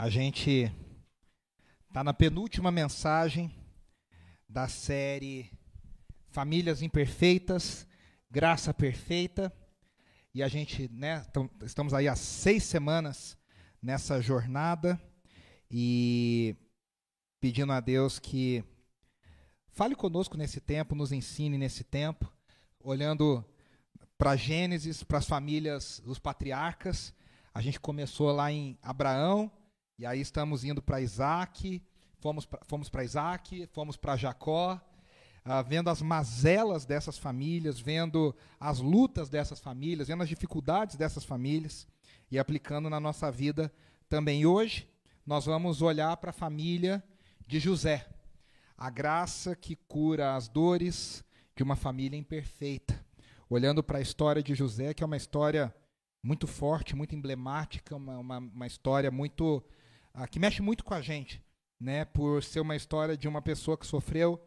A gente está na penúltima mensagem da série Famílias Imperfeitas, Graça Perfeita. E a gente, né, estamos aí há seis semanas nessa jornada e pedindo a Deus que fale conosco nesse tempo, nos ensine nesse tempo, olhando para Gênesis, para as famílias dos patriarcas. A gente começou lá em Abraão, e aí estamos indo para Isaac, fomos para fomos Isaac, fomos para Jacó, ah, vendo as mazelas dessas famílias, vendo as lutas dessas famílias, vendo as dificuldades dessas famílias e aplicando na nossa vida também. Hoje nós vamos olhar para a família de José, a graça que cura as dores de uma família imperfeita. Olhando para a história de José, que é uma história muito forte, muito emblemática, uma, uma, uma história muito ah, que mexe muito com a gente, né? Por ser uma história de uma pessoa que sofreu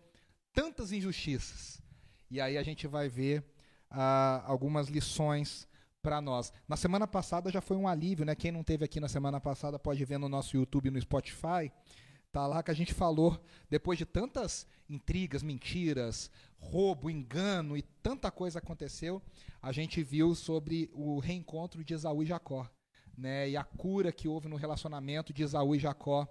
tantas injustiças. E aí a gente vai ver ah, algumas lições para nós. Na semana passada já foi um alívio, né? Quem não teve aqui na semana passada pode ver no nosso YouTube e no Spotify. Tá lá que a gente falou, depois de tantas intrigas, mentiras, roubo, engano e tanta coisa aconteceu, a gente viu sobre o reencontro de Esaú e Jacó né, e a cura que houve no relacionamento de Esaú e Jacó,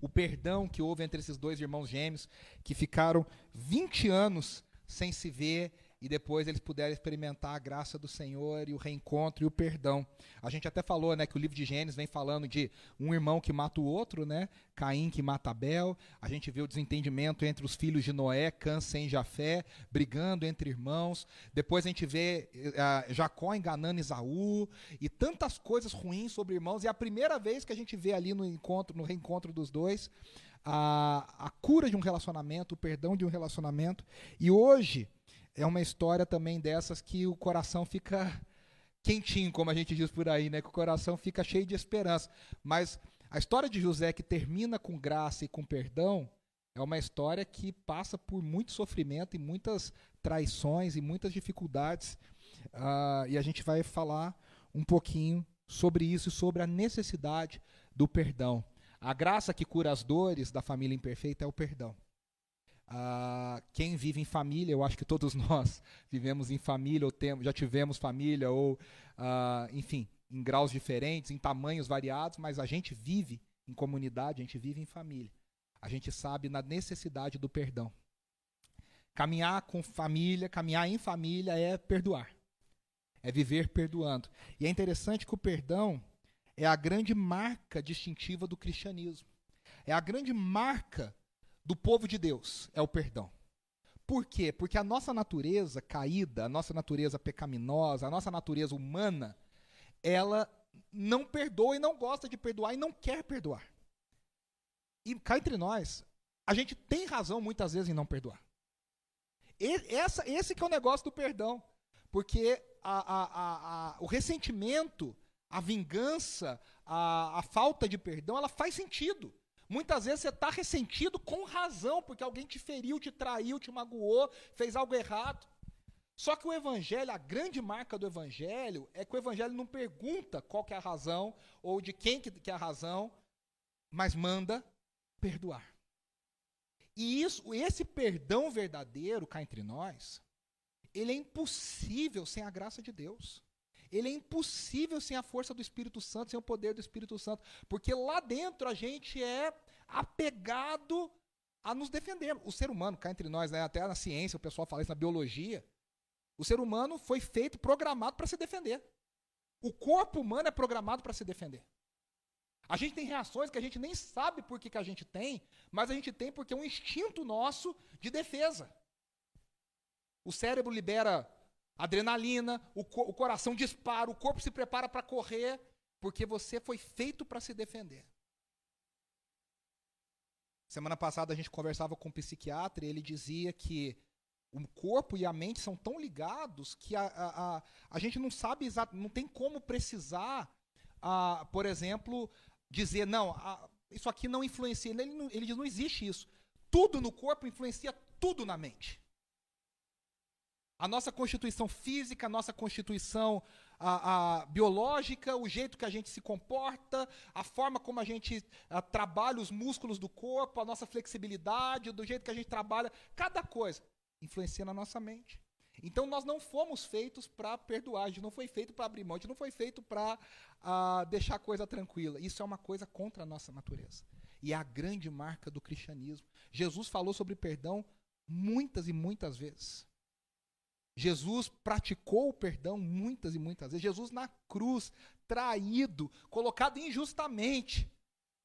o perdão que houve entre esses dois irmãos gêmeos, que ficaram 20 anos sem se ver e depois eles puderam experimentar a graça do Senhor e o reencontro e o perdão. A gente até falou, né, que o livro de Gênesis vem falando de um irmão que mata o outro, né? Caim que mata Abel. A gente vê o desentendimento entre os filhos de Noé, Cã, Sem Jafé, brigando entre irmãos. Depois a gente vê uh, Jacó enganando Esaú e tantas coisas ruins sobre irmãos. E é a primeira vez que a gente vê ali no encontro, no reencontro dos dois, a, a cura de um relacionamento, o perdão de um relacionamento. E hoje é uma história também dessas que o coração fica quentinho, como a gente diz por aí, né? Que o coração fica cheio de esperança. Mas a história de José que termina com graça e com perdão é uma história que passa por muito sofrimento e muitas traições e muitas dificuldades. Uh, e a gente vai falar um pouquinho sobre isso e sobre a necessidade do perdão. A graça que cura as dores da família imperfeita é o perdão. Uh, quem vive em família, eu acho que todos nós vivemos em família, ou temos, já tivemos família, ou, uh, enfim, em graus diferentes, em tamanhos variados, mas a gente vive em comunidade, a gente vive em família. A gente sabe na necessidade do perdão. Caminhar com família, caminhar em família é perdoar. É viver perdoando. E é interessante que o perdão é a grande marca distintiva do cristianismo. É a grande marca do povo de Deus é o perdão. Por quê? Porque a nossa natureza caída, a nossa natureza pecaminosa, a nossa natureza humana, ela não perdoa e não gosta de perdoar e não quer perdoar. E cá entre nós, a gente tem razão muitas vezes em não perdoar. E, essa, esse que é o negócio do perdão. Porque a, a, a, o ressentimento, a vingança, a, a falta de perdão, ela faz sentido. Muitas vezes você está ressentido com razão, porque alguém te feriu, te traiu, te magoou, fez algo errado. Só que o evangelho, a grande marca do evangelho é que o evangelho não pergunta qual que é a razão ou de quem que é a razão, mas manda perdoar. E isso, esse perdão verdadeiro cá entre nós, ele é impossível sem a graça de Deus. Ele é impossível sem a força do Espírito Santo, sem o poder do Espírito Santo, porque lá dentro a gente é apegado a nos defender. O ser humano, cá entre nós, né, até na ciência, o pessoal fala isso na biologia, o ser humano foi feito, programado para se defender. O corpo humano é programado para se defender. A gente tem reações que a gente nem sabe por que, que a gente tem, mas a gente tem porque é um instinto nosso de defesa. O cérebro libera adrenalina, o, co o coração dispara, o corpo se prepara para correr, porque você foi feito para se defender. Semana passada a gente conversava com um psiquiatra e ele dizia que o corpo e a mente são tão ligados que a, a, a, a gente não sabe exato, não tem como precisar, a, por exemplo, dizer, não, a, isso aqui não influencia. Ele, ele diz, não existe isso. Tudo no corpo influencia tudo na mente. A nossa constituição física, a nossa constituição a, a, biológica, o jeito que a gente se comporta, a forma como a gente a, trabalha os músculos do corpo, a nossa flexibilidade, do jeito que a gente trabalha, cada coisa influencia na nossa mente. Então nós não fomos feitos para perdoar, a gente não foi feito para abrir mão, a gente não foi feito para deixar a coisa tranquila. Isso é uma coisa contra a nossa natureza. E é a grande marca do cristianismo. Jesus falou sobre perdão muitas e muitas vezes. Jesus praticou o perdão muitas e muitas vezes. Jesus na cruz, traído, colocado injustamente,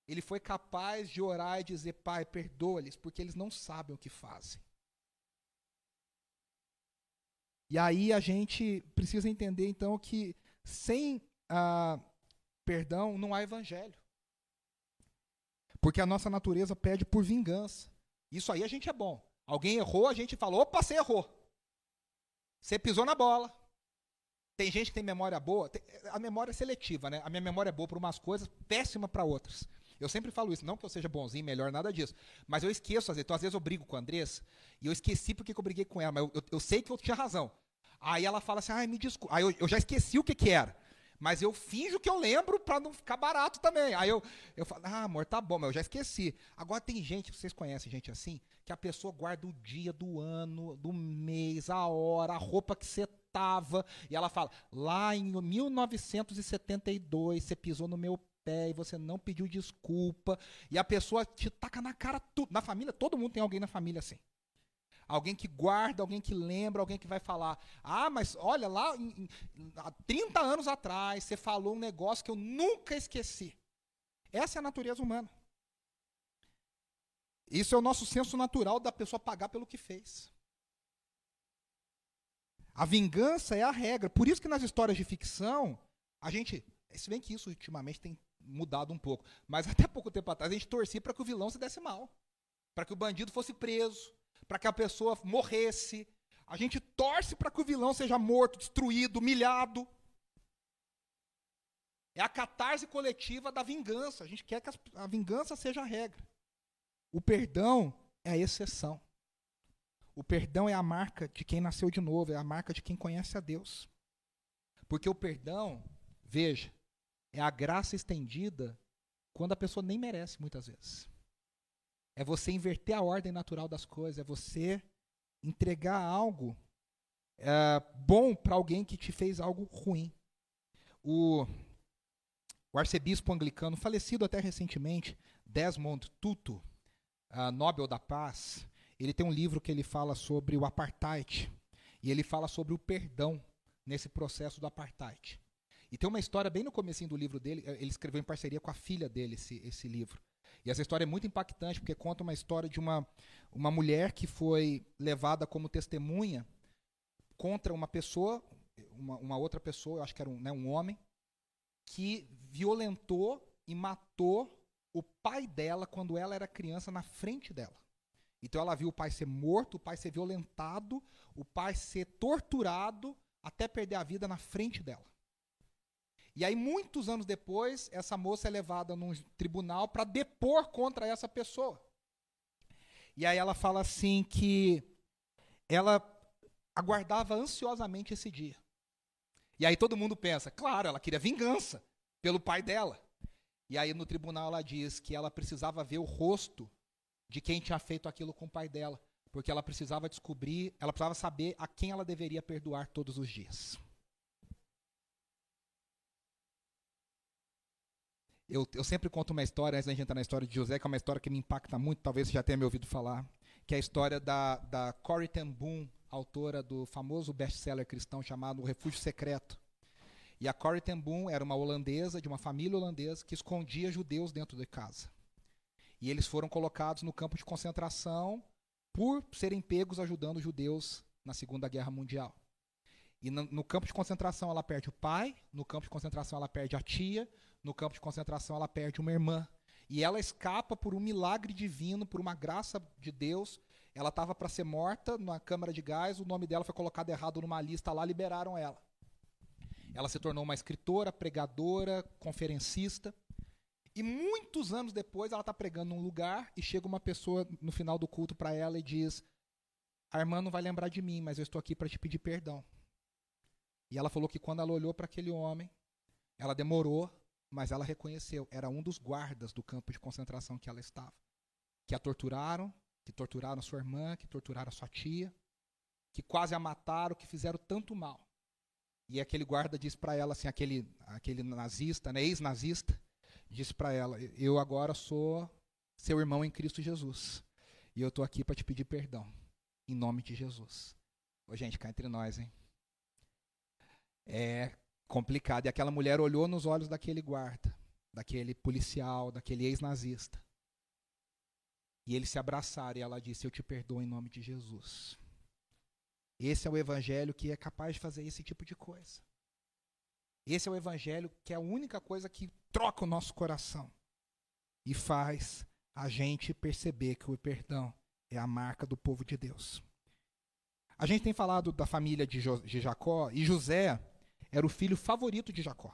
ele foi capaz de orar e dizer: Pai, perdoa-lhes, porque eles não sabem o que fazem. E aí a gente precisa entender então que sem ah, perdão não há evangelho. Porque a nossa natureza pede por vingança. Isso aí a gente é bom. Alguém errou, a gente fala: opa, você errou. Você pisou na bola. Tem gente que tem memória boa. A memória é seletiva, né? A minha memória é boa para umas coisas, péssima para outras. Eu sempre falo isso, não que eu seja bonzinho, melhor, nada disso. Mas eu esqueço, às vezes. Então, às vezes eu brigo com a Andressa, e eu esqueci porque que eu briguei com ela, mas eu, eu, eu, sei que eu tinha razão. Aí ela fala assim, ai, me desculpa. Aí eu, eu já esqueci o que, que era. Mas eu finjo que eu lembro para não ficar barato também. Aí eu, eu falo, ah, amor, tá bom, mas eu já esqueci. Agora tem gente, vocês conhecem gente assim, que a pessoa guarda o dia do ano, do mês, a hora, a roupa que você tava. E ela fala, lá em 1972 você pisou no meu pé e você não pediu desculpa. E a pessoa te taca na cara tudo. Na família, todo mundo tem alguém na família assim. Alguém que guarda, alguém que lembra, alguém que vai falar: Ah, mas olha, lá em, em, há 30 anos atrás você falou um negócio que eu nunca esqueci. Essa é a natureza humana. Isso é o nosso senso natural da pessoa pagar pelo que fez. A vingança é a regra. Por isso que nas histórias de ficção, a gente. Se bem que isso ultimamente tem mudado um pouco. Mas até pouco tempo atrás a gente torcia para que o vilão se desse mal. Para que o bandido fosse preso para que a pessoa morresse. A gente torce para que o vilão seja morto, destruído, humilhado. É a catarse coletiva da vingança. A gente quer que a vingança seja a regra. O perdão é a exceção. O perdão é a marca de quem nasceu de novo, é a marca de quem conhece a Deus. Porque o perdão, veja, é a graça estendida quando a pessoa nem merece, muitas vezes. É você inverter a ordem natural das coisas, é você entregar algo é, bom para alguém que te fez algo ruim. O, o, arcebispo anglicano, falecido até recentemente, Desmond Tutu, Nobel da Paz, ele tem um livro que ele fala sobre o apartheid e ele fala sobre o perdão nesse processo do apartheid. E tem uma história bem no comecinho do livro dele, ele escreveu em parceria com a filha dele esse, esse livro. E essa história é muito impactante porque conta uma história de uma, uma mulher que foi levada como testemunha contra uma pessoa, uma, uma outra pessoa, eu acho que era um, né, um homem, que violentou e matou o pai dela quando ela era criança na frente dela. Então ela viu o pai ser morto, o pai ser violentado, o pai ser torturado até perder a vida na frente dela. E aí, muitos anos depois, essa moça é levada num tribunal para depor contra essa pessoa. E aí ela fala assim que ela aguardava ansiosamente esse dia. E aí todo mundo pensa, claro, ela queria vingança pelo pai dela. E aí no tribunal ela diz que ela precisava ver o rosto de quem tinha feito aquilo com o pai dela, porque ela precisava descobrir, ela precisava saber a quem ela deveria perdoar todos os dias. Eu, eu sempre conto uma história, antes da gente entrar na história de José, que é uma história que me impacta muito, talvez você já tenha me ouvido falar, que é a história da, da Corrie ten Boom, autora do famoso best-seller cristão chamado O Refúgio Secreto. E a Corrie ten Boom era uma holandesa, de uma família holandesa, que escondia judeus dentro de casa. E eles foram colocados no campo de concentração por serem pegos ajudando judeus na Segunda Guerra Mundial. E no, no, campo de concentração ela perde o pai, no campo de concentração ela perde a tia, no campo de concentração ela perde uma irmã. E ela escapa por um milagre divino, por uma graça de Deus. Ela estava para ser morta na câmara de gás, o nome dela foi colocado errado numa lista lá, liberaram ela. Ela se tornou uma escritora, pregadora, conferencista. E muitos anos depois ela está pregando num lugar e chega uma pessoa no final do culto para ela e diz: A irmã não vai lembrar de mim, mas eu estou aqui para te pedir perdão. E ela falou que quando ela olhou para aquele homem, ela demorou, mas ela reconheceu. Era um dos guardas do campo de concentração que ela estava. Que a torturaram, que torturaram sua irmã, que torturaram sua tia, que quase a mataram, que fizeram tanto mal. E aquele guarda disse para ela assim, aquele aquele nazista, né, ex-nazista, disse para ela: "Eu agora sou seu irmão em Cristo Jesus. E eu estou aqui para te pedir perdão em nome de Jesus." Ô, gente, cá entre nós, hein? É complicado. E aquela mulher olhou nos olhos daquele guarda, daquele policial, daquele ex-nazista. E eles se abraçaram e ela disse: Eu te perdoo em nome de Jesus. Esse é o evangelho que é capaz de fazer esse tipo de coisa. Esse é o evangelho que é a única coisa que troca o nosso coração e faz a gente perceber que o perdão é a marca do povo de Deus. A gente tem falado da família de, jo de Jacó e José era o filho favorito de Jacó.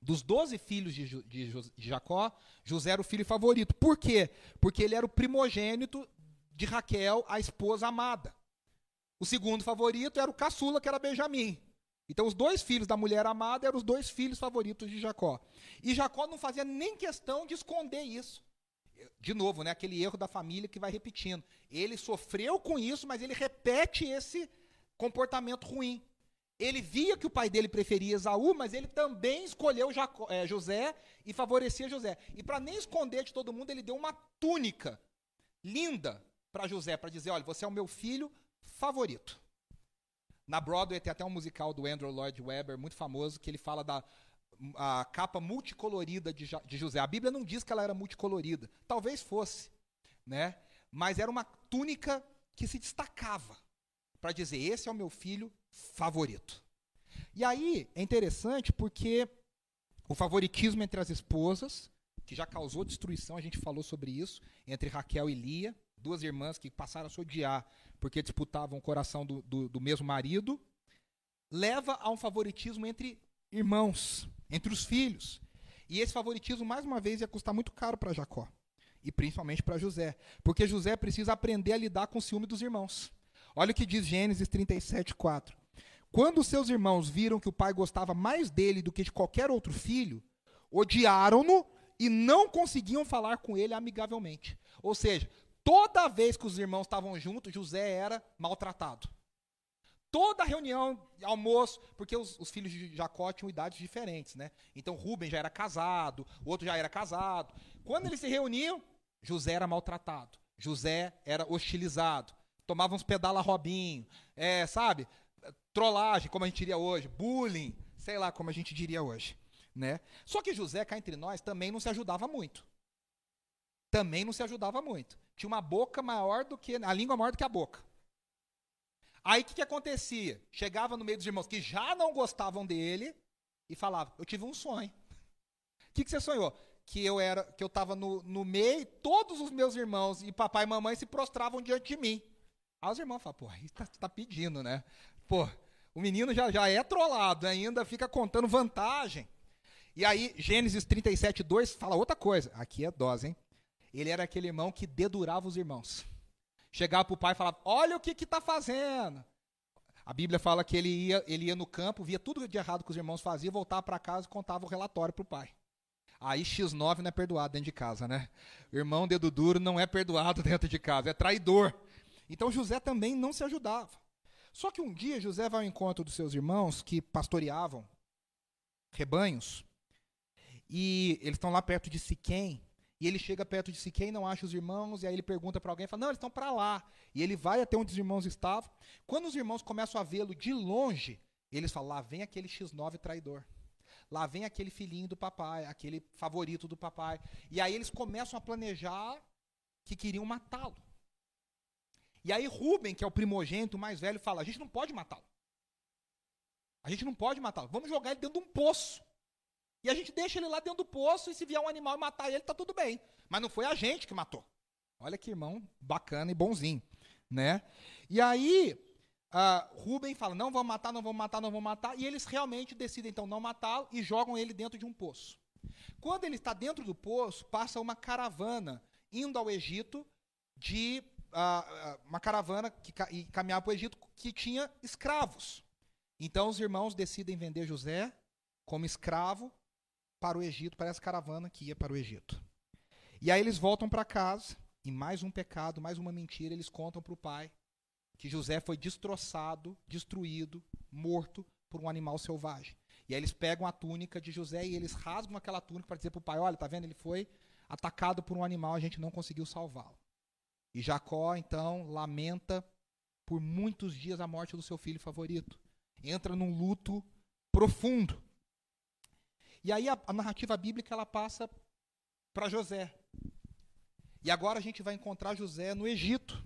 Dos doze filhos de, de, de, Jacó, José era o filho favorito. Por quê? Porque ele era o primogênito de Raquel, a esposa amada. O segundo favorito era o caçula, que era Benjamim. Então, os dois filhos da mulher amada eram os dois filhos favoritos de Jacó. E Jacó não fazia nem questão de esconder isso. De novo, né, aquele erro da família que vai repetindo. Ele sofreu com isso, mas ele repete esse comportamento ruim. Ele via que o pai dele preferia Esaú, mas ele também escolheu Jacó, é, José e favorecia José. E para nem esconder de todo mundo, ele deu uma túnica linda para José, para dizer: olha, você é o meu filho, favorito. Na Broadway tem até um musical do Andrew Lloyd Webber, muito famoso, que ele fala da a capa multicolorida de, de José. A Bíblia não diz que ela era multicolorida. Talvez fosse, né? Mas era uma túnica que se destacava para dizer: esse é o meu filho favorito. E aí é interessante porque o favoritismo entre as esposas, que já causou destruição, a gente falou sobre isso, entre Raquel e Lia, duas irmãs que passaram a se odiar porque disputavam o coração do, do, do mesmo marido, leva a um favoritismo entre irmãos, entre os filhos. E esse favoritismo, mais uma vez, ia custar muito caro para Jacó. E principalmente para José. Porque José precisa aprender a lidar com o ciúme dos irmãos. Olha o que diz Gênesis 37, 4. Quando seus irmãos viram que o pai gostava mais dele do que de qualquer outro filho, odiaram-no e não conseguiam falar com ele amigavelmente. Ou seja, Toda vez que os irmãos estavam juntos, José era maltratado. Toda reunião, almoço, porque os, os, filhos de Jacó tinham idades diferentes, né? Então Rubem já era casado, o outro já era casado. Quando eles se reuniam, José era maltratado. José era hostilizado. Tomava uns pedala Robinho, é, sabe? Trollagem, como a gente diria hoje, bullying, sei lá como a gente diria hoje, né? Só que José, cá entre nós, também não se ajudava muito. Também não se ajudava muito tinha uma boca maior do que. a língua maior do que a boca. Aí o que, que acontecia? Chegava no meio dos irmãos que já não gostavam dele e falava: Eu tive um sonho. O que, que você sonhou? Que eu era, que eu estava no, no meio, todos os meus irmãos e papai e mamãe se prostravam diante de mim. Aí os irmãos falam, pô, aí tá, tá pedindo, né? Pô, o menino já, já é trollado, ainda fica contando vantagem. E aí, Gênesis 37, 2 fala outra coisa. Aqui é dose, hein? Ele era aquele irmão que dedurava os irmãos. Chegava para o pai e falava: Olha o que está fazendo. A Bíblia fala que ele ia, ele ia no campo, via tudo de errado que os irmãos faziam, voltava para casa e contava o relatório para o pai. Aí X9 não é perdoado dentro de casa, né? O irmão dedo duro não é perdoado dentro de casa, é traidor. Então José também não se ajudava. Só que um dia José vai ao encontro dos seus irmãos que pastoreavam rebanhos. E eles estão lá perto de Siquém. E ele chega perto de Siquém, não acha os irmãos, e aí ele pergunta para alguém, fala, não, eles estão para lá. E ele vai até onde os irmãos estavam. Quando os irmãos começam a vê-lo de longe, eles falam, lá vem aquele X9 traidor. Lá vem aquele filhinho do papai, aquele favorito do papai. E aí eles começam a planejar que queriam matá-lo. E aí Rubem, que é o primogênito mais velho, fala, a gente não pode matá-lo. A gente não pode matá-lo. Vamos jogar ele dentro de um poço. E a gente deixa ele lá dentro do poço e se vier um animal e matar ele, tá tudo bem. Mas não foi a gente que matou. Olha que irmão bacana e bonzinho, né? E aí, uh, Rubem fala, não vamos matar, não vamos matar, não vamos matar. E eles realmente decidem, então, não matá-lo e jogam ele dentro de um poço. Quando ele está dentro do poço, passa uma caravana indo ao Egito de uma caravana que caminhava para o Egito que tinha escravos. Então os irmãos decidem vender José como escravo para o Egito, para essa caravana que ia para o Egito. E aí eles voltam para casa, e mais um pecado, mais uma mentira, eles contam para o pai que José foi destroçado, destruído, morto por um animal selvagem. E aí eles pegam a túnica de José e eles rasgam aquela túnica para dizer para o pai: olha, tá vendo? Ele foi atacado por um animal, a gente não conseguiu salvá-lo. E Jacó, então, lamenta por muitos dias a morte do seu filho favorito. Entra num luto profundo. E aí a, a narrativa bíblica ela passa para José. E agora a gente vai encontrar José no Egito,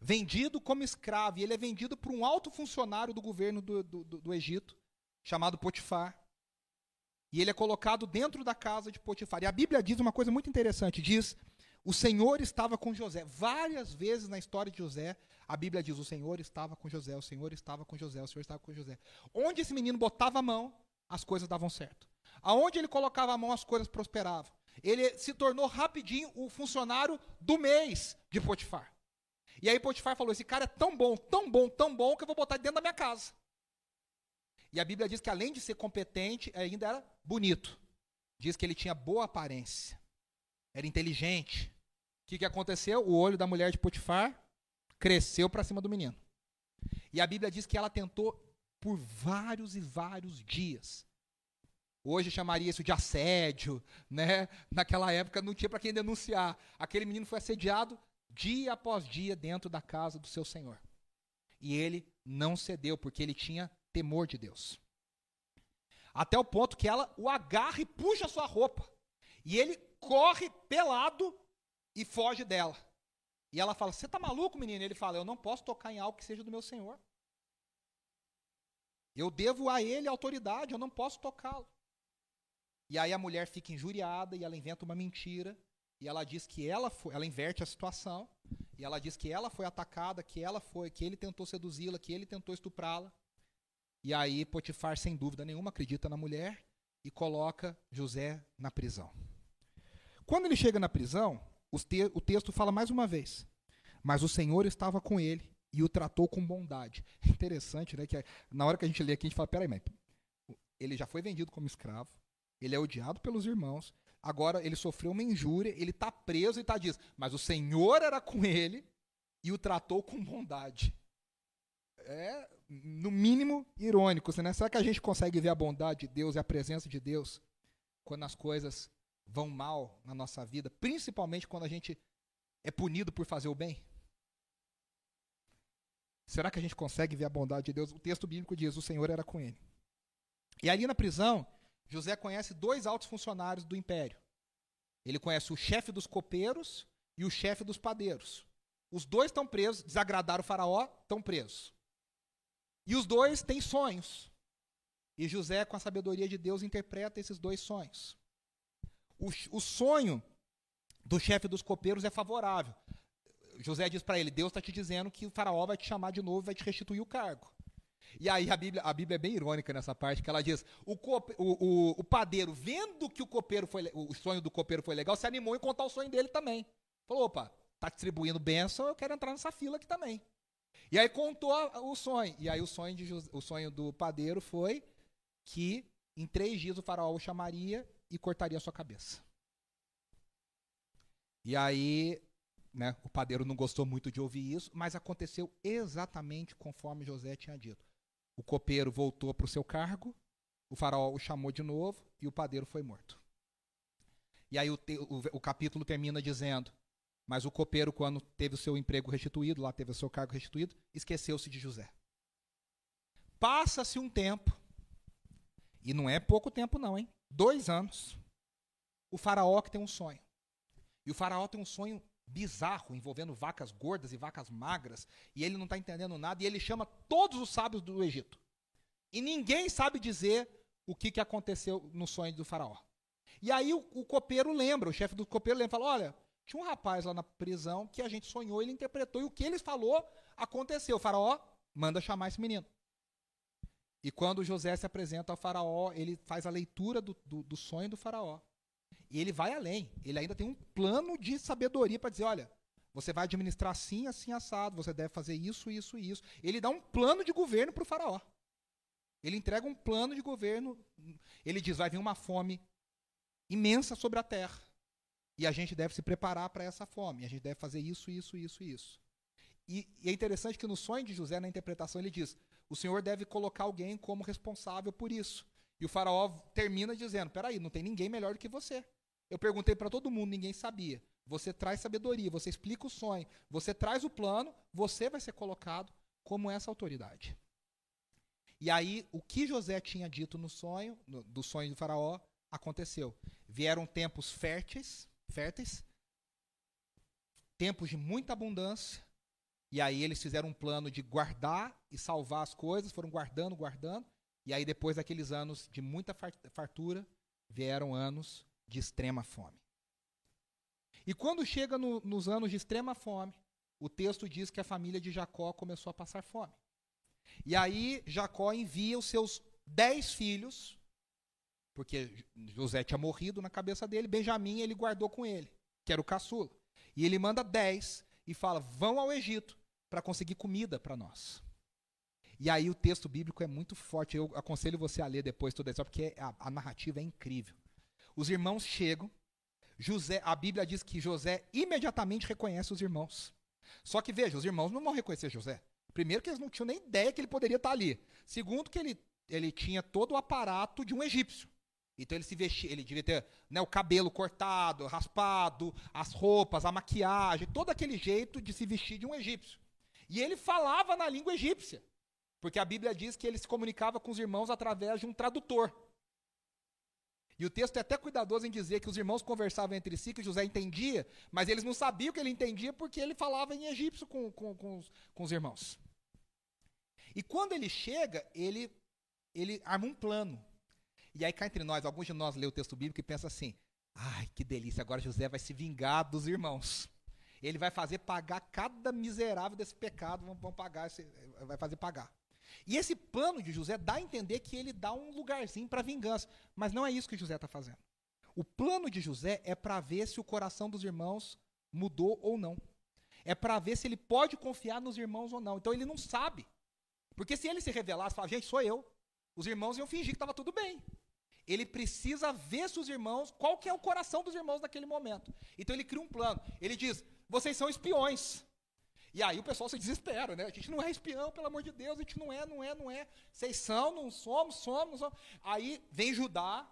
vendido como escravo. E ele é vendido por um alto funcionário do governo do, do, do Egito, chamado Potifar. E ele é colocado dentro da casa de Potifar. E a Bíblia diz uma coisa muito interessante: diz, o Senhor estava com José. Várias vezes na história de José, a Bíblia diz: o Senhor estava com José, o Senhor estava com José, o Senhor estava com José. Onde esse menino botava a mão, as coisas davam certo. Aonde ele colocava a mão, as coisas prosperavam. Ele se tornou rapidinho o funcionário do mês de Potifar. E aí Potifar falou: esse cara é tão bom, tão bom, tão bom que eu vou botar dentro da minha casa. E a Bíblia diz que além de ser competente, ainda era bonito. Diz que ele tinha boa aparência. Era inteligente. O que, que aconteceu? O olho da mulher de Potifar cresceu para cima do menino. E a Bíblia diz que ela tentou por vários e vários dias. Hoje chamaria isso de assédio, né? Naquela época não tinha para quem denunciar. Aquele menino foi assediado dia após dia dentro da casa do seu senhor. E ele não cedeu, porque ele tinha temor de Deus. Até o ponto que ela o agarra e puxa a sua roupa. E ele corre pelado e foge dela. E ela fala: Você está maluco, menino? Ele fala: Eu não posso tocar em algo que seja do meu senhor. Eu devo a ele autoridade, eu não posso tocá-lo. E aí a mulher fica injuriada e ela inventa uma mentira. E ela diz que ela foi, ela inverte a situação. E ela diz que ela foi atacada, que ela foi, que ele tentou seduzi-la, que ele tentou estuprá-la. E aí Potifar, sem dúvida nenhuma, acredita na mulher e coloca José na prisão. Quando ele chega na prisão, te o texto fala mais uma vez: Mas o Senhor estava com ele e o tratou com bondade. Interessante, né? Que na hora que a gente lê aqui, a gente fala: peraí, mas ele já foi vendido como escravo, ele é odiado pelos irmãos, agora ele sofreu uma injúria, ele está preso e está diz, mas o Senhor era com ele e o tratou com bondade. É, no mínimo, irônico. Né? Será que a gente consegue ver a bondade de Deus e a presença de Deus quando as coisas vão mal na nossa vida, principalmente quando a gente é punido por fazer o bem? Será que a gente consegue ver a bondade de Deus? O texto bíblico diz: o Senhor era com ele. E ali na prisão, José conhece dois altos funcionários do império. Ele conhece o chefe dos copeiros e o chefe dos padeiros. Os dois estão presos, desagradaram o faraó, estão presos. E os dois têm sonhos. E José, com a sabedoria de Deus, interpreta esses dois sonhos. O, o sonho do chefe dos copeiros é favorável. José diz para ele: Deus está te dizendo que o faraó vai te chamar de novo e vai te restituir o cargo. E aí a Bíblia, a Bíblia é bem irônica nessa parte, que ela diz: o, cope, o, o, o, padeiro, vendo que o copeiro foi, o sonho do copeiro foi legal, se animou em contar o sonho dele também. Falou: opa, tá distribuindo bênção, eu quero entrar nessa fila aqui também. E aí contou o sonho. E aí o sonho, de, o sonho do padeiro foi que em três dias o faraó o chamaria e cortaria a sua cabeça. E aí, né, o padeiro não gostou muito de ouvir isso, mas aconteceu exatamente conforme José tinha dito. O copeiro voltou para o seu cargo, o faraó o chamou de novo e o padeiro foi morto. E aí o, te, o, o capítulo termina dizendo: Mas o copeiro, quando teve o seu emprego restituído, lá teve o seu cargo restituído, esqueceu-se de José. Passa-se um tempo, e não é pouco tempo, não, hein? Dois anos. O faraó que tem um sonho. E o faraó tem um sonho bizarro envolvendo vacas gordas e vacas magras, e ele não está entendendo nada, e ele chama todos os sábios do Egito. E ninguém sabe dizer o que, que aconteceu no sonho do faraó. E aí o, o copeiro lembra, o chefe do copeiro lembra, fala, olha, tinha um rapaz lá na prisão que a gente sonhou, ele interpretou, e o que ele falou aconteceu. O faraó manda chamar esse menino. E quando José se apresenta ao faraó, ele faz a leitura do, do, do sonho do faraó. E ele vai além. Ele ainda tem um plano de sabedoria para dizer: olha, você vai administrar assim, assim, assado, você deve fazer isso, isso e isso. Ele dá um plano de governo para o faraó. Ele entrega um plano de governo. Ele diz: vai vir uma fome imensa sobre a terra. E a gente deve se preparar para essa fome. A gente deve fazer isso, isso, isso isso. E, e, é interessante que no sonho de José, na interpretação, ele diz: o Senhor deve colocar alguém como responsável por isso. E o faraó termina dizendo: peraí, não tem ninguém melhor do que você. Eu perguntei para todo mundo, ninguém sabia. Você traz sabedoria, você explica o sonho, você traz o plano, você vai ser colocado como essa autoridade. E aí, o que José tinha dito no sonho, no, do sonho do faraó, aconteceu. Vieram tempos férteis, férteis, tempos de muita abundância, e aí eles fizeram um plano de guardar e salvar as coisas, foram guardando, guardando, e aí depois daqueles anos de muita fartura, vieram anos de extrema fome. E quando chega no, nos anos de extrema fome, o texto diz que a família de Jacó começou a passar fome. E aí Jacó envia os seus dez filhos, porque José tinha morrido na cabeça dele, Benjamim ele guardou com ele, que era o caçula. E ele manda dez e fala: vão ao Egito para conseguir comida para nós. E aí o texto bíblico é muito forte. Eu aconselho você a ler depois toda isso, porque a, a narrativa é incrível. Os irmãos chegam, José, a Bíblia diz que José imediatamente reconhece os irmãos. Só que veja, os irmãos não vão reconhecer José. Primeiro que eles não tinham nem ideia que ele poderia estar ali. Segundo que ele, ele tinha todo o aparato de um egípcio. Então ele se vestia, ele devia ter né, o cabelo cortado, raspado, as roupas, a maquiagem, todo aquele jeito de se vestir de um egípcio. E ele falava na língua egípcia, porque a Bíblia diz que ele se comunicava com os irmãos através de um tradutor. E o texto é até cuidadoso em dizer que os irmãos conversavam entre si, que José entendia, mas eles não sabiam que ele entendia porque ele falava em egípcio com, com, com, os, com os irmãos. E quando ele chega, ele, ele arma um plano. E aí cá entre nós, alguns de nós lê o texto bíblico e pensa assim: ai, que delícia, agora José vai se vingar dos irmãos. Ele vai fazer pagar cada miserável desse pecado, vão, vão pagar, vai fazer pagar. E esse plano de José dá a entender que ele dá um lugarzinho para vingança. Mas não é isso que José está fazendo. O plano de José é para ver se o coração dos irmãos mudou ou não. É para ver se ele pode confiar nos irmãos ou não. Então ele não sabe. Porque se ele se revelasse, falar, gente, sou eu, os irmãos iam fingir que estava tudo bem. Ele precisa ver se os irmãos, qual que é o coração dos irmãos naquele momento. Então ele cria um plano. Ele diz: vocês são espiões. E aí o pessoal se desespera, né? A gente não é espião, pelo amor de Deus, a gente não é, não é, não é. Vocês são, não somos, somos. somos. Aí vem Judá.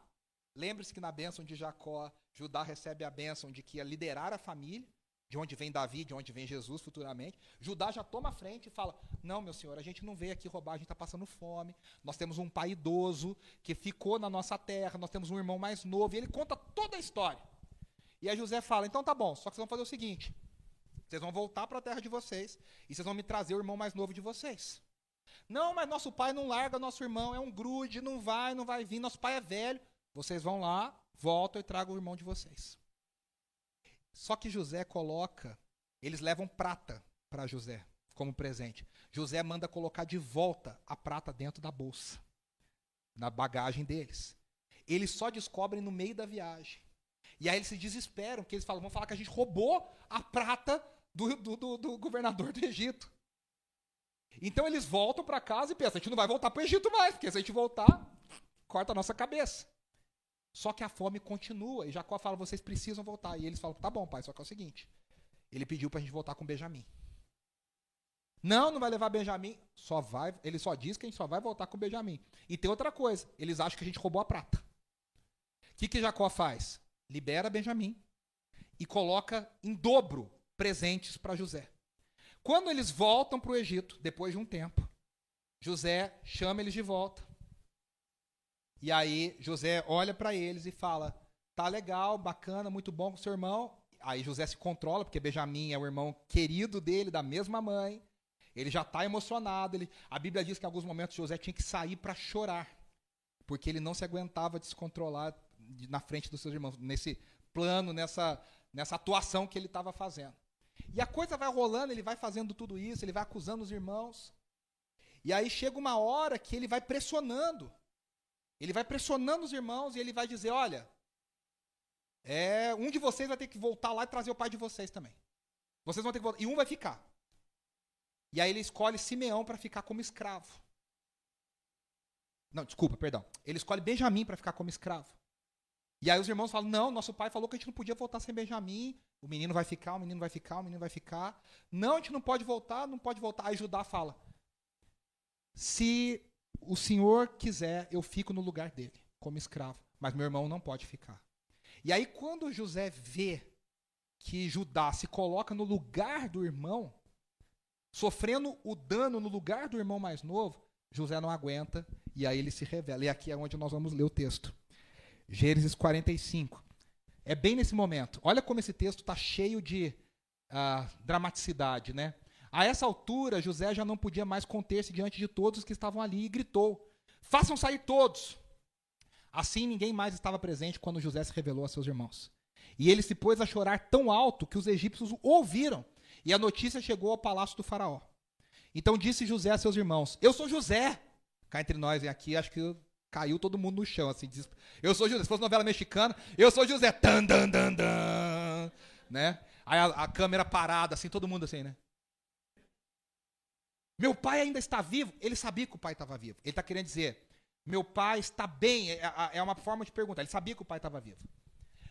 Lembre-se que na bênção de Jacó, Judá recebe a bênção de que ia liderar a família, de onde vem Davi, de onde vem Jesus futuramente. Judá já toma a frente e fala: Não, meu senhor, a gente não veio aqui roubar, a gente está passando fome. Nós temos um pai idoso que ficou na nossa terra, nós temos um irmão mais novo. E ele conta toda a história. E aí José fala: Então tá bom, só que vocês vão fazer o seguinte: vocês vão voltar para a terra de vocês e vocês vão me trazer o irmão mais novo de vocês. Não, mas nosso pai não larga nosso irmão, é um grude, não vai, não vai vir, nosso pai é velho. Vocês vão lá, voltam e tragam o irmão de vocês. Só que José coloca, eles levam prata para José como presente. José manda colocar de volta a prata dentro da bolsa, na bagagem deles. Eles só descobrem no meio da viagem. E aí eles se desesperam, porque eles falam, vão falar que a gente roubou a prata do, do, do, do governador do Egito. Então eles voltam para casa e pensam: a gente não vai voltar para o Egito mais, porque se a gente voltar, corta a nossa cabeça. Só que a fome continua. E Jacó fala: vocês precisam voltar. E eles falam: tá bom, pai, só que é o seguinte: ele pediu para a gente voltar com Benjamim. Não, não vai levar Benjamim. Só vai, ele só diz que a gente só vai voltar com Benjamim. E tem outra coisa: eles acham que a gente roubou a prata. O que, que Jacó faz? Libera Benjamim e coloca em dobro presentes para José. Quando eles voltam para o Egito, depois de um tempo, José chama eles de volta. E aí José olha para eles e fala: tá legal, bacana, muito bom com seu irmão. Aí José se controla, porque Benjamim é o irmão querido dele, da mesma mãe. Ele já está emocionado. Ele... A Bíblia diz que em alguns momentos José tinha que sair para chorar, porque ele não se aguentava descontrolar na frente dos seus irmãos, nesse plano, nessa, nessa atuação que ele estava fazendo. E a coisa vai rolando, ele vai fazendo tudo isso, ele vai acusando os irmãos. E aí chega uma hora que ele vai pressionando. Ele vai pressionando os irmãos e ele vai dizer: Olha, é, um de vocês vai ter que voltar lá e trazer o pai de vocês também. Vocês vão ter que voltar. E um vai ficar. E aí ele escolhe Simeão para ficar como escravo. Não, desculpa, perdão. Ele escolhe Benjamim para ficar como escravo. E aí os irmãos falam: não, nosso pai falou que a gente não podia voltar sem Benjamim. O menino vai ficar, o menino vai ficar, o menino vai ficar. Não, a gente não pode voltar, não pode voltar. Aí Judá fala: se o senhor quiser, eu fico no lugar dele, como escravo. Mas meu irmão não pode ficar. E aí, quando José vê que Judá se coloca no lugar do irmão, sofrendo o dano no lugar do irmão mais novo, José não aguenta e aí ele se revela. E aqui é onde nós vamos ler o texto. Gênesis 45. É bem nesse momento. Olha como esse texto está cheio de uh, dramaticidade, né? A essa altura, José já não podia mais conter-se diante de todos que estavam ali e gritou: Façam sair todos! Assim, ninguém mais estava presente quando José se revelou a seus irmãos. E ele se pôs a chorar tão alto que os egípcios o ouviram, e a notícia chegou ao palácio do Faraó. Então disse José a seus irmãos: Eu sou José. Cá entre nós aqui, acho que caiu todo mundo no chão, assim. Diz, eu sou José. Se fosse novela mexicana, eu sou José. Tan, dan, dan, dan, né? Aí a, a câmera parada, assim, todo mundo assim, né? Meu pai ainda está vivo? Ele sabia que o pai estava vivo. Ele está querendo dizer, meu pai está bem. É, é, é uma forma de perguntar. Ele sabia que o pai estava vivo.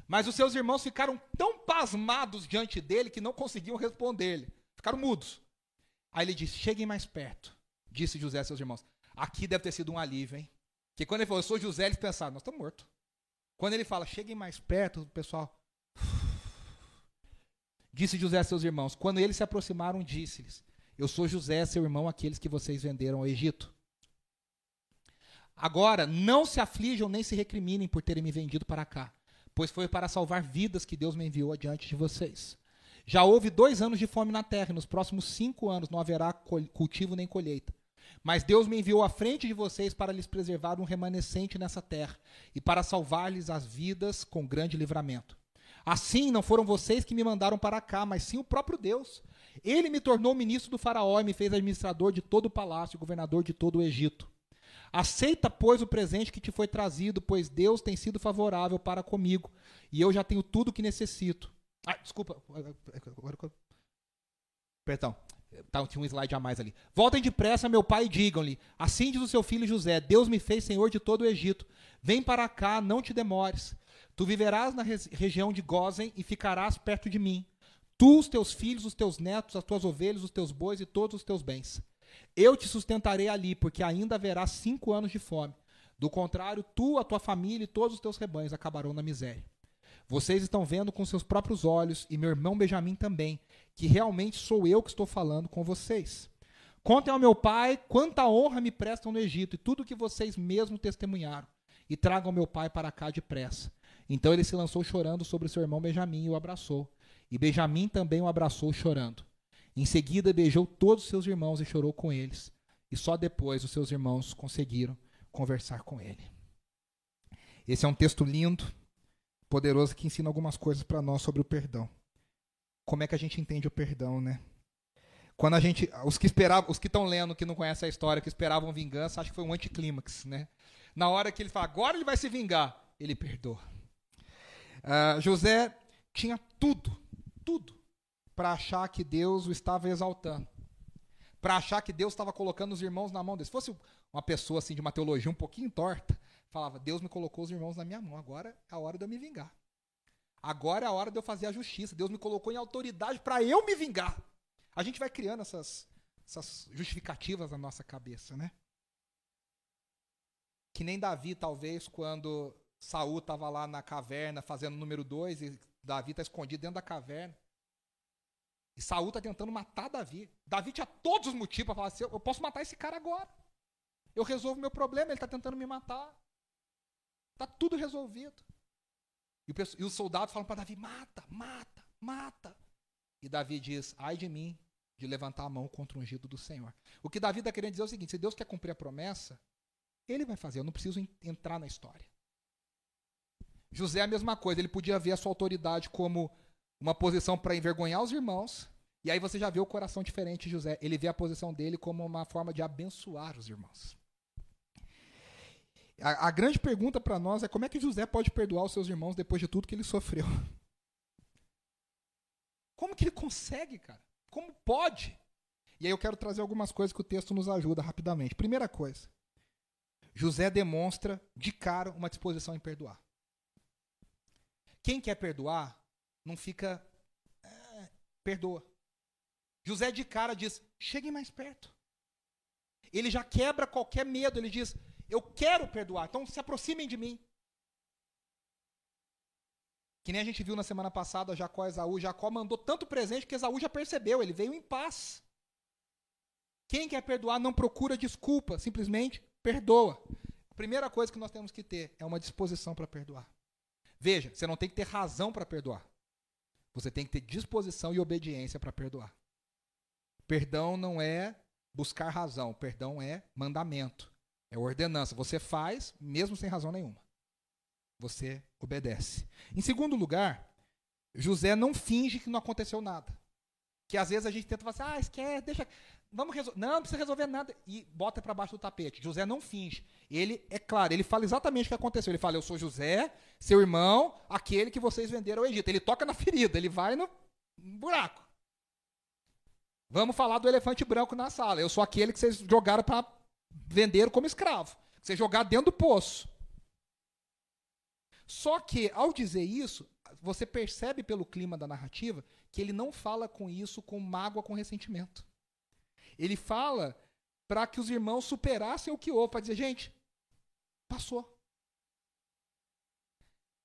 Mas os seus irmãos ficaram tão pasmados diante dele que não conseguiam responder-lhe. Ficaram mudos. Aí ele disse: Cheguem mais perto. Disse José a seus irmãos. Aqui deve ter sido um alívio, hein? Que quando ele falou, eu sou José, eles pensaram, nós estamos mortos. Quando ele fala, cheguem mais perto, o pessoal. Disse José a seus irmãos. Quando eles se aproximaram, disse-lhes: Eu sou José, seu irmão, aqueles que vocês venderam ao Egito. Agora, não se aflijam nem se recriminem por terem me vendido para cá, pois foi para salvar vidas que Deus me enviou adiante de vocês. Já houve dois anos de fome na terra, e nos próximos cinco anos não haverá cultivo nem colheita. Mas Deus me enviou à frente de vocês para lhes preservar um remanescente nessa terra e para salvar-lhes as vidas com grande livramento. Assim, não foram vocês que me mandaram para cá, mas sim o próprio Deus. Ele me tornou ministro do Faraó e me fez administrador de todo o palácio e governador de todo o Egito. Aceita, pois, o presente que te foi trazido, pois Deus tem sido favorável para comigo, e eu já tenho tudo o que necessito. Ah, desculpa. Perdão. Tá, tinha um slide a mais ali. Voltem depressa, meu pai, e digam-lhe: Assim diz o seu filho José: Deus me fez senhor de todo o Egito. Vem para cá, não te demores. Tu viverás na região de Gozen e ficarás perto de mim. Tu, os teus filhos, os teus netos, as tuas ovelhas, os teus bois e todos os teus bens. Eu te sustentarei ali, porque ainda haverá cinco anos de fome. Do contrário, tu, a tua família e todos os teus rebanhos acabarão na miséria. Vocês estão vendo com seus próprios olhos, e meu irmão Benjamim também, que realmente sou eu que estou falando com vocês. Contem ao meu pai quanta honra me prestam no Egito e tudo que vocês mesmo testemunharam, e tragam meu pai para cá depressa. Então ele se lançou chorando sobre seu irmão Benjamim e o abraçou. E Benjamim também o abraçou chorando. Em seguida beijou todos os seus irmãos e chorou com eles. E só depois os seus irmãos conseguiram conversar com ele. Esse é um texto lindo, poderoso, que ensina algumas coisas para nós sobre o perdão como é que a gente entende o perdão, né? Quando a gente, os que esperavam, os que estão lendo, que não conhecem a história, que esperavam vingança, acho que foi um anticlímax, né? Na hora que ele fala, agora ele vai se vingar, ele perdoa. Uh, José tinha tudo, tudo, para achar que Deus o estava exaltando, para achar que Deus estava colocando os irmãos na mão dele. Se fosse uma pessoa assim de uma teologia um pouquinho torta, falava, Deus me colocou os irmãos na minha mão, agora é a hora de eu me vingar. Agora é a hora de eu fazer a justiça. Deus me colocou em autoridade para eu me vingar. A gente vai criando essas, essas justificativas na nossa cabeça, né? Que nem Davi, talvez, quando Saul estava lá na caverna fazendo número dois e Davi está escondido dentro da caverna. E Saul está tentando matar Davi. Davi tinha todos os motivos para falar assim: eu posso matar esse cara agora. Eu resolvo meu problema, ele está tentando me matar. Está tudo resolvido. E, o, e os soldados falam para Davi: mata, mata, mata. E Davi diz: ai de mim de levantar a mão contra o ungido do Senhor. O que Davi está querendo dizer é o seguinte: se Deus quer cumprir a promessa, ele vai fazer, eu não preciso entrar na história. José é a mesma coisa, ele podia ver a sua autoridade como uma posição para envergonhar os irmãos, e aí você já vê o coração diferente de José. Ele vê a posição dele como uma forma de abençoar os irmãos. A, a grande pergunta para nós é como é que José pode perdoar os seus irmãos depois de tudo que ele sofreu? Como que ele consegue, cara? Como pode? E aí eu quero trazer algumas coisas que o texto nos ajuda rapidamente. Primeira coisa. José demonstra de cara uma disposição em perdoar. Quem quer perdoar não fica. É, perdoa. José de cara diz: cheguem mais perto. Ele já quebra qualquer medo, ele diz: eu quero perdoar, então se aproximem de mim. Que nem a gente viu na semana passada Jacó e Esaú. Jacó mandou tanto presente que Esaú já percebeu, ele veio em paz. Quem quer perdoar não procura desculpa, simplesmente perdoa. A primeira coisa que nós temos que ter é uma disposição para perdoar. Veja, você não tem que ter razão para perdoar. Você tem que ter disposição e obediência para perdoar. Perdão não é buscar razão, perdão é mandamento, é ordenança. Você faz mesmo sem razão nenhuma. Você obedece. Em segundo lugar, José não finge que não aconteceu nada. Que às vezes a gente tenta falar assim, ah, esquece, deixa. Vamos resolver. Não, não precisa resolver nada. E bota para baixo do tapete. José não finge. Ele é claro, ele fala exatamente o que aconteceu. Ele fala: Eu sou José, seu irmão, aquele que vocês venderam ao Egito. Ele toca na ferida, ele vai no buraco. Vamos falar do elefante branco na sala. Eu sou aquele que vocês jogaram para vender como escravo. Você jogar dentro do poço. Só que, ao dizer isso, você percebe pelo clima da narrativa que ele não fala com isso com mágoa, com ressentimento. Ele fala para que os irmãos superassem o que houve, para dizer, gente, passou.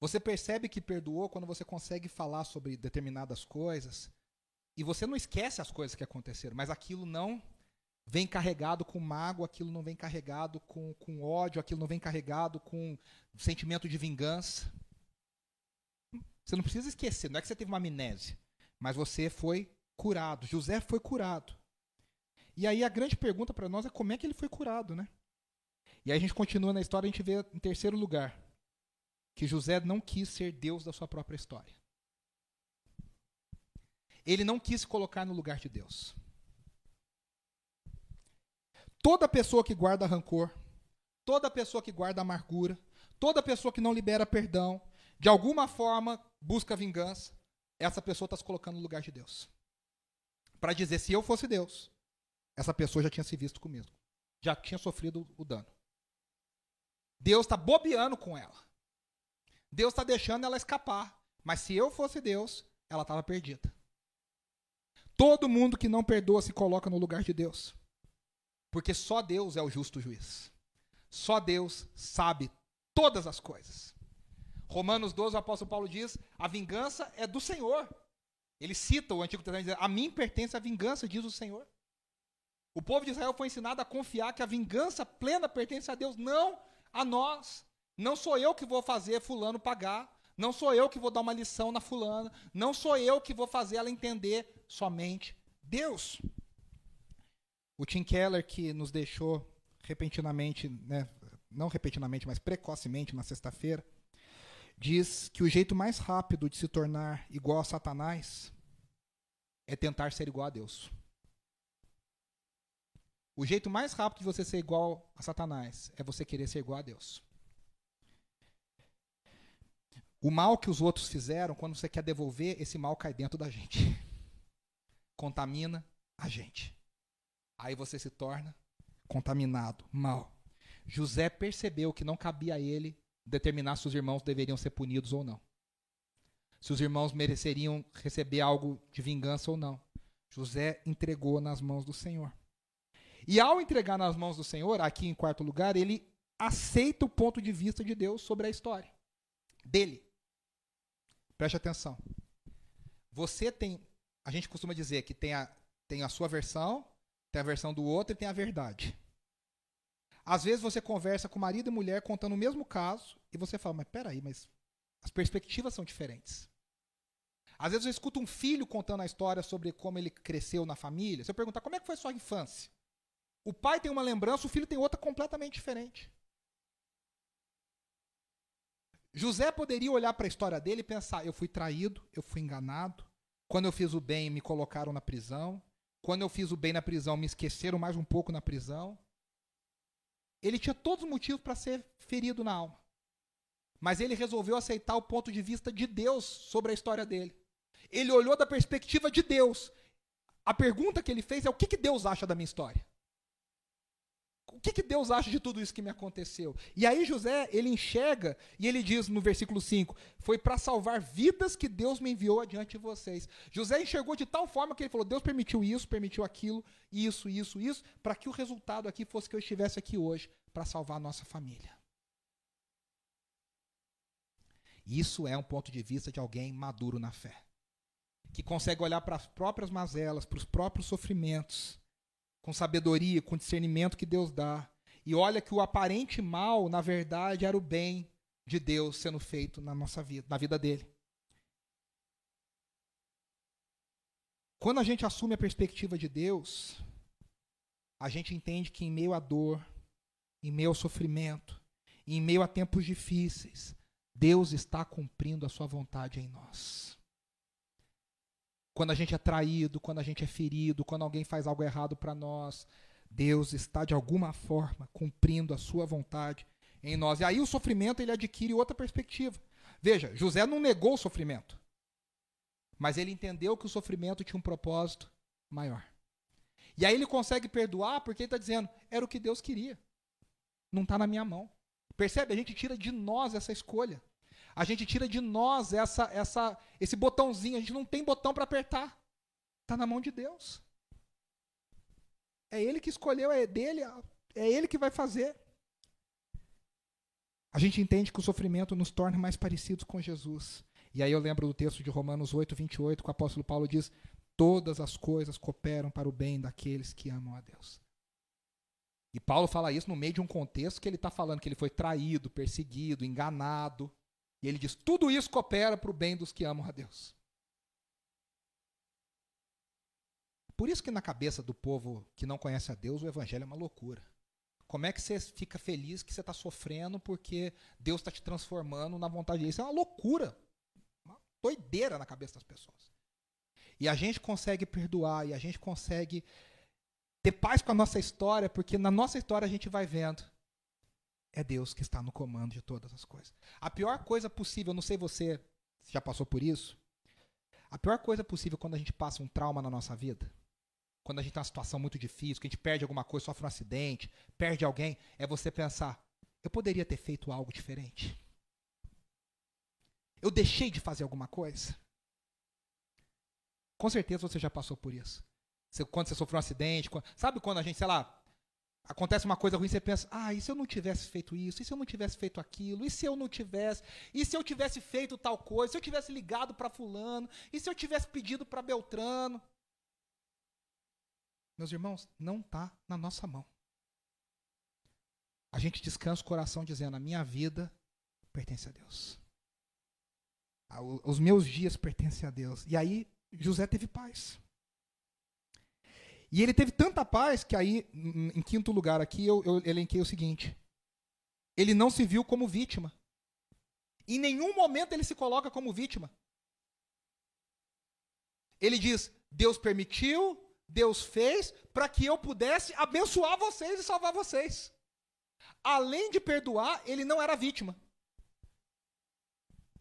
Você percebe que perdoou quando você consegue falar sobre determinadas coisas e você não esquece as coisas que aconteceram, mas aquilo não vem carregado com mágoa, aquilo não vem carregado com, com ódio, aquilo não vem carregado com sentimento de vingança. Você não precisa esquecer, não é que você teve uma amnésia, mas você foi curado. José foi curado. E aí a grande pergunta para nós é como é que ele foi curado, né? E aí a gente continua na história, a gente vê em terceiro lugar que José não quis ser Deus da sua própria história. Ele não quis se colocar no lugar de Deus. Toda pessoa que guarda rancor, toda pessoa que guarda amargura, toda pessoa que não libera perdão, de alguma forma busca vingança, essa pessoa está se colocando no lugar de Deus. Para dizer, se eu fosse Deus, essa pessoa já tinha se visto comigo. Já tinha sofrido o dano. Deus está bobeando com ela. Deus está deixando ela escapar. Mas se eu fosse Deus, ela estava perdida. Todo mundo que não perdoa se coloca no lugar de Deus. Porque só Deus é o justo juiz. Só Deus sabe todas as coisas. Romanos 12, o apóstolo Paulo diz: a vingança é do Senhor. Ele cita o Antigo Testamento dizendo: a mim pertence a vingança, diz o Senhor. O povo de Israel foi ensinado a confiar que a vingança plena pertence a Deus, não a nós. Não sou eu que vou fazer fulano pagar, não sou eu que vou dar uma lição na fulana, não sou eu que vou fazer ela entender, somente Deus. O Tim Keller, que nos deixou repentinamente, né, não repentinamente, mas precocemente na sexta-feira, diz que o jeito mais rápido de se tornar igual a Satanás é tentar ser igual a Deus. O jeito mais rápido de você ser igual a Satanás é você querer ser igual a Deus. O mal que os outros fizeram, quando você quer devolver, esse mal cai dentro da gente. Contamina a gente. Aí você se torna contaminado, mal. José percebeu que não cabia a ele determinar se os irmãos deveriam ser punidos ou não. Se os irmãos mereceriam receber algo de vingança ou não. José entregou nas mãos do Senhor. E ao entregar nas mãos do Senhor, aqui em quarto lugar, ele aceita o ponto de vista de Deus sobre a história. Dele. Preste atenção. Você tem. A gente costuma dizer que tem a, tem a sua versão, tem a versão do outro e tem a verdade. Às vezes você conversa com marido e mulher contando o mesmo caso e você fala, mas peraí, mas as perspectivas são diferentes. Às vezes eu escuto um filho contando a história sobre como ele cresceu na família. Se eu perguntar como é que foi a sua infância, o pai tem uma lembrança, o filho tem outra completamente diferente. José poderia olhar para a história dele e pensar: eu fui traído, eu fui enganado. Quando eu fiz o bem, me colocaram na prisão. Quando eu fiz o bem na prisão, me esqueceram mais um pouco na prisão. Ele tinha todos os motivos para ser ferido na alma. Mas ele resolveu aceitar o ponto de vista de Deus sobre a história dele. Ele olhou da perspectiva de Deus. A pergunta que ele fez é: o que, que Deus acha da minha história? O que, que Deus acha de tudo isso que me aconteceu? E aí José, ele enxerga e ele diz no versículo 5: Foi para salvar vidas que Deus me enviou adiante de vocês. José enxergou de tal forma que ele falou: Deus permitiu isso, permitiu aquilo, isso, isso, isso, para que o resultado aqui fosse que eu estivesse aqui hoje para salvar a nossa família. Isso é um ponto de vista de alguém maduro na fé, que consegue olhar para as próprias mazelas, para os próprios sofrimentos com sabedoria, com discernimento que Deus dá. E olha que o aparente mal, na verdade, era o bem de Deus sendo feito na nossa vida, na vida dele. Quando a gente assume a perspectiva de Deus, a gente entende que em meio à dor, em meio ao sofrimento, em meio a tempos difíceis, Deus está cumprindo a sua vontade em nós. Quando a gente é traído, quando a gente é ferido, quando alguém faz algo errado para nós, Deus está de alguma forma cumprindo a sua vontade em nós. E aí o sofrimento ele adquire outra perspectiva. Veja, José não negou o sofrimento, mas ele entendeu que o sofrimento tinha um propósito maior. E aí ele consegue perdoar porque ele está dizendo, era o que Deus queria. Não está na minha mão. Percebe? A gente tira de nós essa escolha. A gente tira de nós essa, essa, esse botãozinho. A gente não tem botão para apertar. Está na mão de Deus. É Ele que escolheu, é dele, é Ele que vai fazer. A gente entende que o sofrimento nos torna mais parecidos com Jesus. E aí eu lembro do texto de Romanos 8, 28, que o apóstolo Paulo diz: Todas as coisas cooperam para o bem daqueles que amam a Deus. E Paulo fala isso no meio de um contexto que ele está falando que ele foi traído, perseguido, enganado. E ele diz: tudo isso coopera para o bem dos que amam a Deus. Por isso que na cabeça do povo que não conhece a Deus, o evangelho é uma loucura. Como é que você fica feliz que você está sofrendo porque Deus está te transformando na vontade dele? Isso é uma loucura. Uma doideira na cabeça das pessoas. E a gente consegue perdoar, e a gente consegue ter paz com a nossa história, porque na nossa história a gente vai vendo é Deus que está no comando de todas as coisas. A pior coisa possível, não sei você já passou por isso, a pior coisa possível quando a gente passa um trauma na nossa vida, quando a gente está numa situação muito difícil, que a gente perde alguma coisa, sofre um acidente, perde alguém, é você pensar: eu poderia ter feito algo diferente? Eu deixei de fazer alguma coisa? Com certeza você já passou por isso. quando você sofreu um acidente, quando, sabe quando a gente, sei lá, acontece uma coisa ruim, você pensa, ah, e se eu não tivesse feito isso? E se eu não tivesse feito aquilo? E se eu não tivesse? E se eu tivesse feito tal coisa? Se eu tivesse ligado para fulano? E se eu tivesse pedido para Beltrano? Meus irmãos, não está na nossa mão. A gente descansa o coração dizendo, a minha vida pertence a Deus. Os meus dias pertencem a Deus. E aí, José teve paz. E ele teve tanta paz que aí, em quinto lugar aqui, eu, eu elenquei o seguinte: ele não se viu como vítima. Em nenhum momento ele se coloca como vítima. Ele diz: Deus permitiu, Deus fez para que eu pudesse abençoar vocês e salvar vocês. Além de perdoar, ele não era vítima.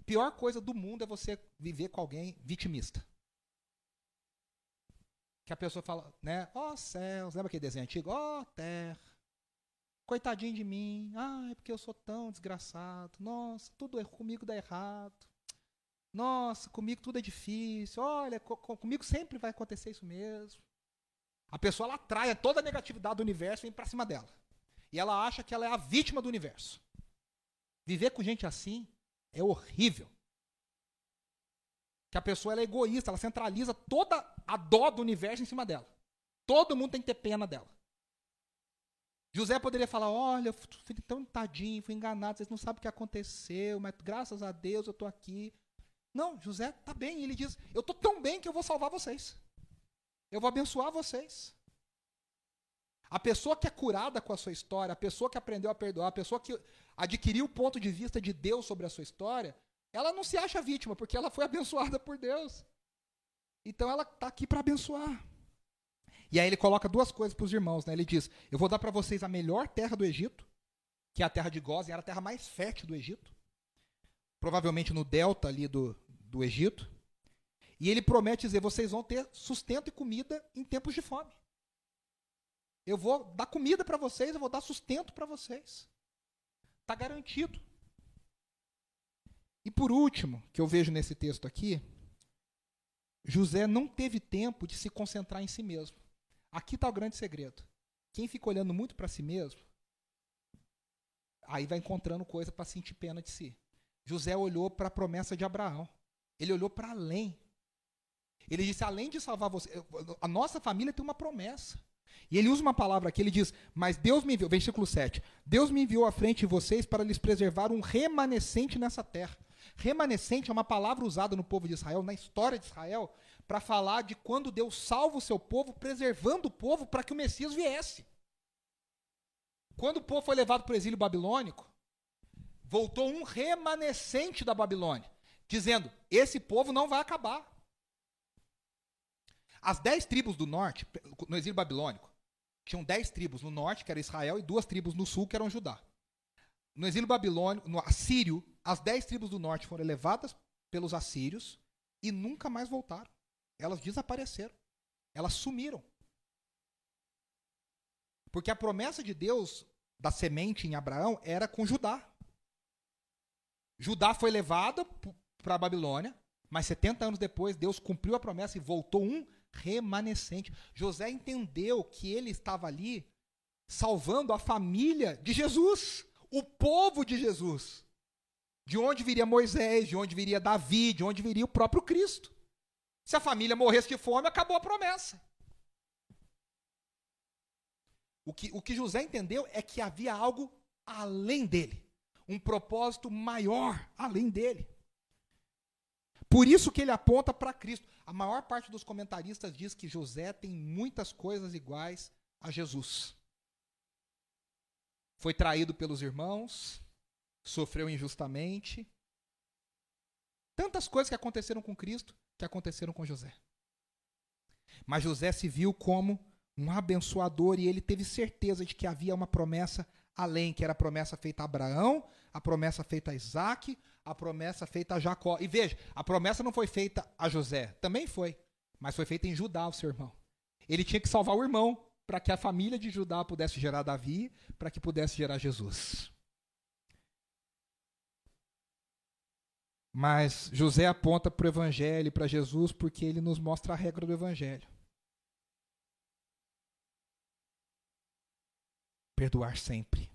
Pior coisa do mundo é você viver com alguém vitimista que a pessoa fala, né? Ó oh, céus, lembra aquele desenho antigo? Ó oh, terra, coitadinho de mim, ah, é porque eu sou tão desgraçado, nossa, tudo é, comigo dá errado, nossa, comigo tudo é difícil, olha, co comigo sempre vai acontecer isso mesmo. A pessoa ela atrai toda a negatividade do universo e vem para cima dela. E ela acha que ela é a vítima do universo. Viver com gente assim é horrível que a pessoa é egoísta, ela centraliza toda a dó do universo em cima dela. Todo mundo tem que ter pena dela. José poderia falar: Olha, eu fui tão tadinho, fui enganado, vocês não sabem o que aconteceu, mas graças a Deus eu estou aqui. Não, José está bem. Ele diz: Eu estou tão bem que eu vou salvar vocês. Eu vou abençoar vocês. A pessoa que é curada com a sua história, a pessoa que aprendeu a perdoar, a pessoa que adquiriu o ponto de vista de Deus sobre a sua história, ela não se acha vítima, porque ela foi abençoada por Deus. Então ela está aqui para abençoar. E aí ele coloca duas coisas para os irmãos. Né? Ele diz: Eu vou dar para vocês a melhor terra do Egito, que é a terra de Gozen, era a terra mais fértil do Egito. Provavelmente no delta ali do, do Egito. E ele promete dizer: vocês vão ter sustento e comida em tempos de fome. Eu vou dar comida para vocês, eu vou dar sustento para vocês. Está garantido. E por último, que eu vejo nesse texto aqui, José não teve tempo de se concentrar em si mesmo. Aqui está o grande segredo. Quem fica olhando muito para si mesmo, aí vai encontrando coisa para sentir pena de si. José olhou para a promessa de Abraão. Ele olhou para além. Ele disse: além de salvar você, a nossa família tem uma promessa. E ele usa uma palavra aqui, ele diz: Mas Deus me enviou, versículo 7. Deus me enviou à frente de vocês para lhes preservar um remanescente nessa terra. Remanescente é uma palavra usada no povo de Israel, na história de Israel, para falar de quando Deus salva o seu povo, preservando o povo para que o Messias viesse. Quando o povo foi levado para o exílio babilônico, voltou um remanescente da Babilônia, dizendo: esse povo não vai acabar. As dez tribos do norte, no exílio babilônico, tinham dez tribos no norte, que era Israel, e duas tribos no sul, que eram Judá. No exílio babilônico, no assírio, as dez tribos do norte foram levadas pelos assírios e nunca mais voltaram. Elas desapareceram. Elas sumiram. Porque a promessa de Deus da semente em Abraão era com Judá. Judá foi levada para a Babilônia, mas 70 anos depois Deus cumpriu a promessa e voltou um remanescente. José entendeu que ele estava ali salvando a família de Jesus, o povo de Jesus. De onde viria Moisés, de onde viria Davi, de onde viria o próprio Cristo. Se a família morresse de fome, acabou a promessa. O que, o que José entendeu é que havia algo além dele, um propósito maior além dele. Por isso que ele aponta para Cristo. A maior parte dos comentaristas diz que José tem muitas coisas iguais a Jesus. Foi traído pelos irmãos, sofreu injustamente. Tantas coisas que aconteceram com Cristo que aconteceram com José. Mas José se viu como um abençoador e ele teve certeza de que havia uma promessa além, que era a promessa feita a Abraão, a promessa feita a Isaac, a promessa feita a Jacó. E veja, a promessa não foi feita a José, também foi, mas foi feita em Judá, o seu irmão. Ele tinha que salvar o irmão para que a família de Judá pudesse gerar Davi, para que pudesse gerar Jesus. Mas José aponta para o Evangelho, para Jesus, porque ele nos mostra a regra do Evangelho. Perdoar sempre.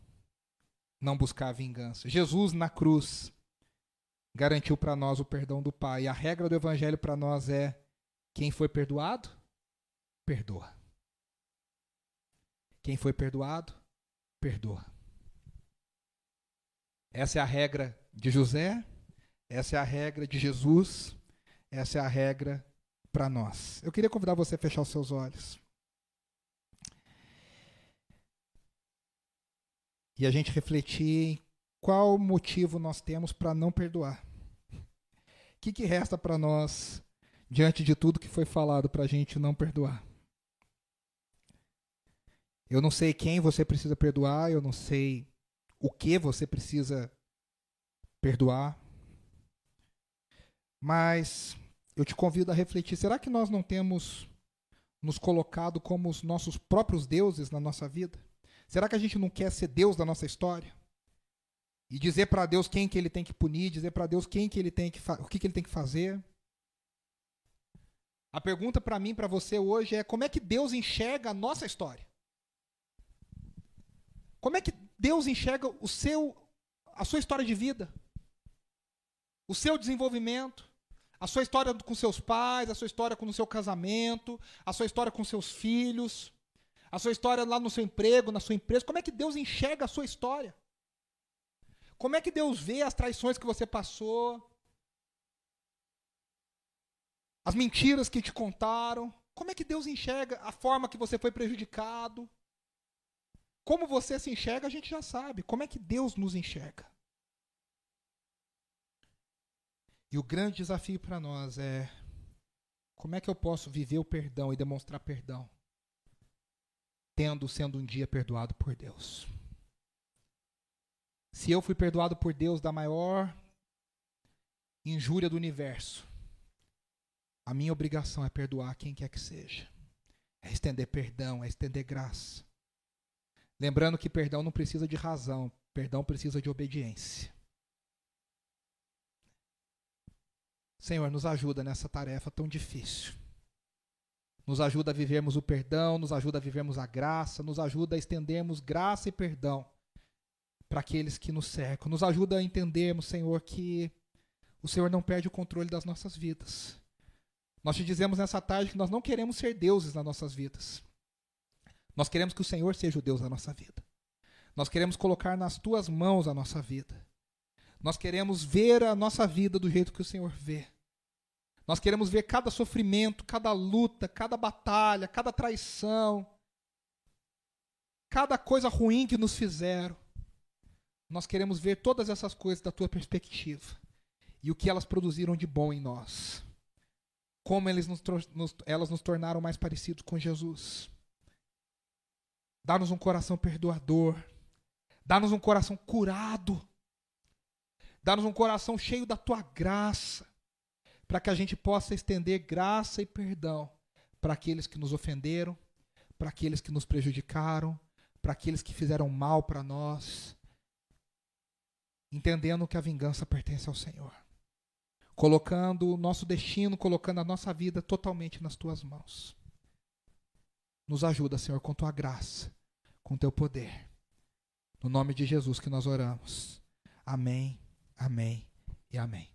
Não buscar vingança. Jesus na cruz garantiu para nós o perdão do Pai. A regra do Evangelho para nós é: quem foi perdoado, perdoa. Quem foi perdoado, perdoa. Essa é a regra de José essa é a regra de Jesus, essa é a regra para nós. Eu queria convidar você a fechar os seus olhos. E a gente refletir em qual motivo nós temos para não perdoar. O que, que resta para nós diante de tudo que foi falado para a gente não perdoar? Eu não sei quem você precisa perdoar, eu não sei o que você precisa perdoar. Mas eu te convido a refletir: será que nós não temos nos colocado como os nossos próprios deuses na nossa vida? Será que a gente não quer ser Deus da nossa história? E dizer para Deus quem que ele tem que punir, dizer para Deus quem que ele tem que o que, que ele tem que fazer? A pergunta para mim, para você hoje é como é que Deus enxerga a nossa história? Como é que Deus enxerga o seu a sua história de vida? O seu desenvolvimento? A sua história com seus pais, a sua história com o seu casamento, a sua história com seus filhos, a sua história lá no seu emprego, na sua empresa. Como é que Deus enxerga a sua história? Como é que Deus vê as traições que você passou? As mentiras que te contaram? Como é que Deus enxerga a forma que você foi prejudicado? Como você se enxerga, a gente já sabe. Como é que Deus nos enxerga? E o grande desafio para nós é como é que eu posso viver o perdão e demonstrar perdão, tendo sendo um dia perdoado por Deus. Se eu fui perdoado por Deus da maior injúria do universo, a minha obrigação é perdoar quem quer que seja. É estender perdão, é estender graça. Lembrando que perdão não precisa de razão, perdão precisa de obediência. Senhor, nos ajuda nessa tarefa tão difícil. Nos ajuda a vivermos o perdão, nos ajuda a vivermos a graça, nos ajuda a estendermos graça e perdão para aqueles que nos cercam. Nos ajuda a entendermos, Senhor, que o Senhor não perde o controle das nossas vidas. Nós te dizemos nessa tarde que nós não queremos ser deuses nas nossas vidas. Nós queremos que o Senhor seja o Deus da nossa vida. Nós queremos colocar nas tuas mãos a nossa vida. Nós queremos ver a nossa vida do jeito que o Senhor vê. Nós queremos ver cada sofrimento, cada luta, cada batalha, cada traição, cada coisa ruim que nos fizeram. Nós queremos ver todas essas coisas da tua perspectiva e o que elas produziram de bom em nós. Como eles nos, nos, elas nos tornaram mais parecidos com Jesus. Dá-nos um coração perdoador. Dá-nos um coração curado. Dá-nos um coração cheio da tua graça. Para que a gente possa estender graça e perdão para aqueles que nos ofenderam, para aqueles que nos prejudicaram, para aqueles que fizeram mal para nós entendendo que a vingança pertence ao Senhor. Colocando o nosso destino, colocando a nossa vida totalmente nas tuas mãos. Nos ajuda, Senhor, com tua graça, com teu poder. No nome de Jesus que nós oramos. Amém, amém e amém.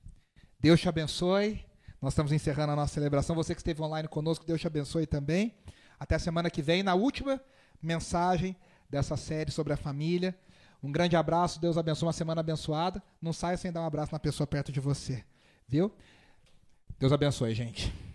Deus te abençoe. Nós estamos encerrando a nossa celebração. Você que esteve online conosco, Deus te abençoe também. Até a semana que vem, na última mensagem dessa série sobre a família. Um grande abraço, Deus abençoe uma semana abençoada. Não saia sem dar um abraço na pessoa perto de você, viu? Deus abençoe, gente.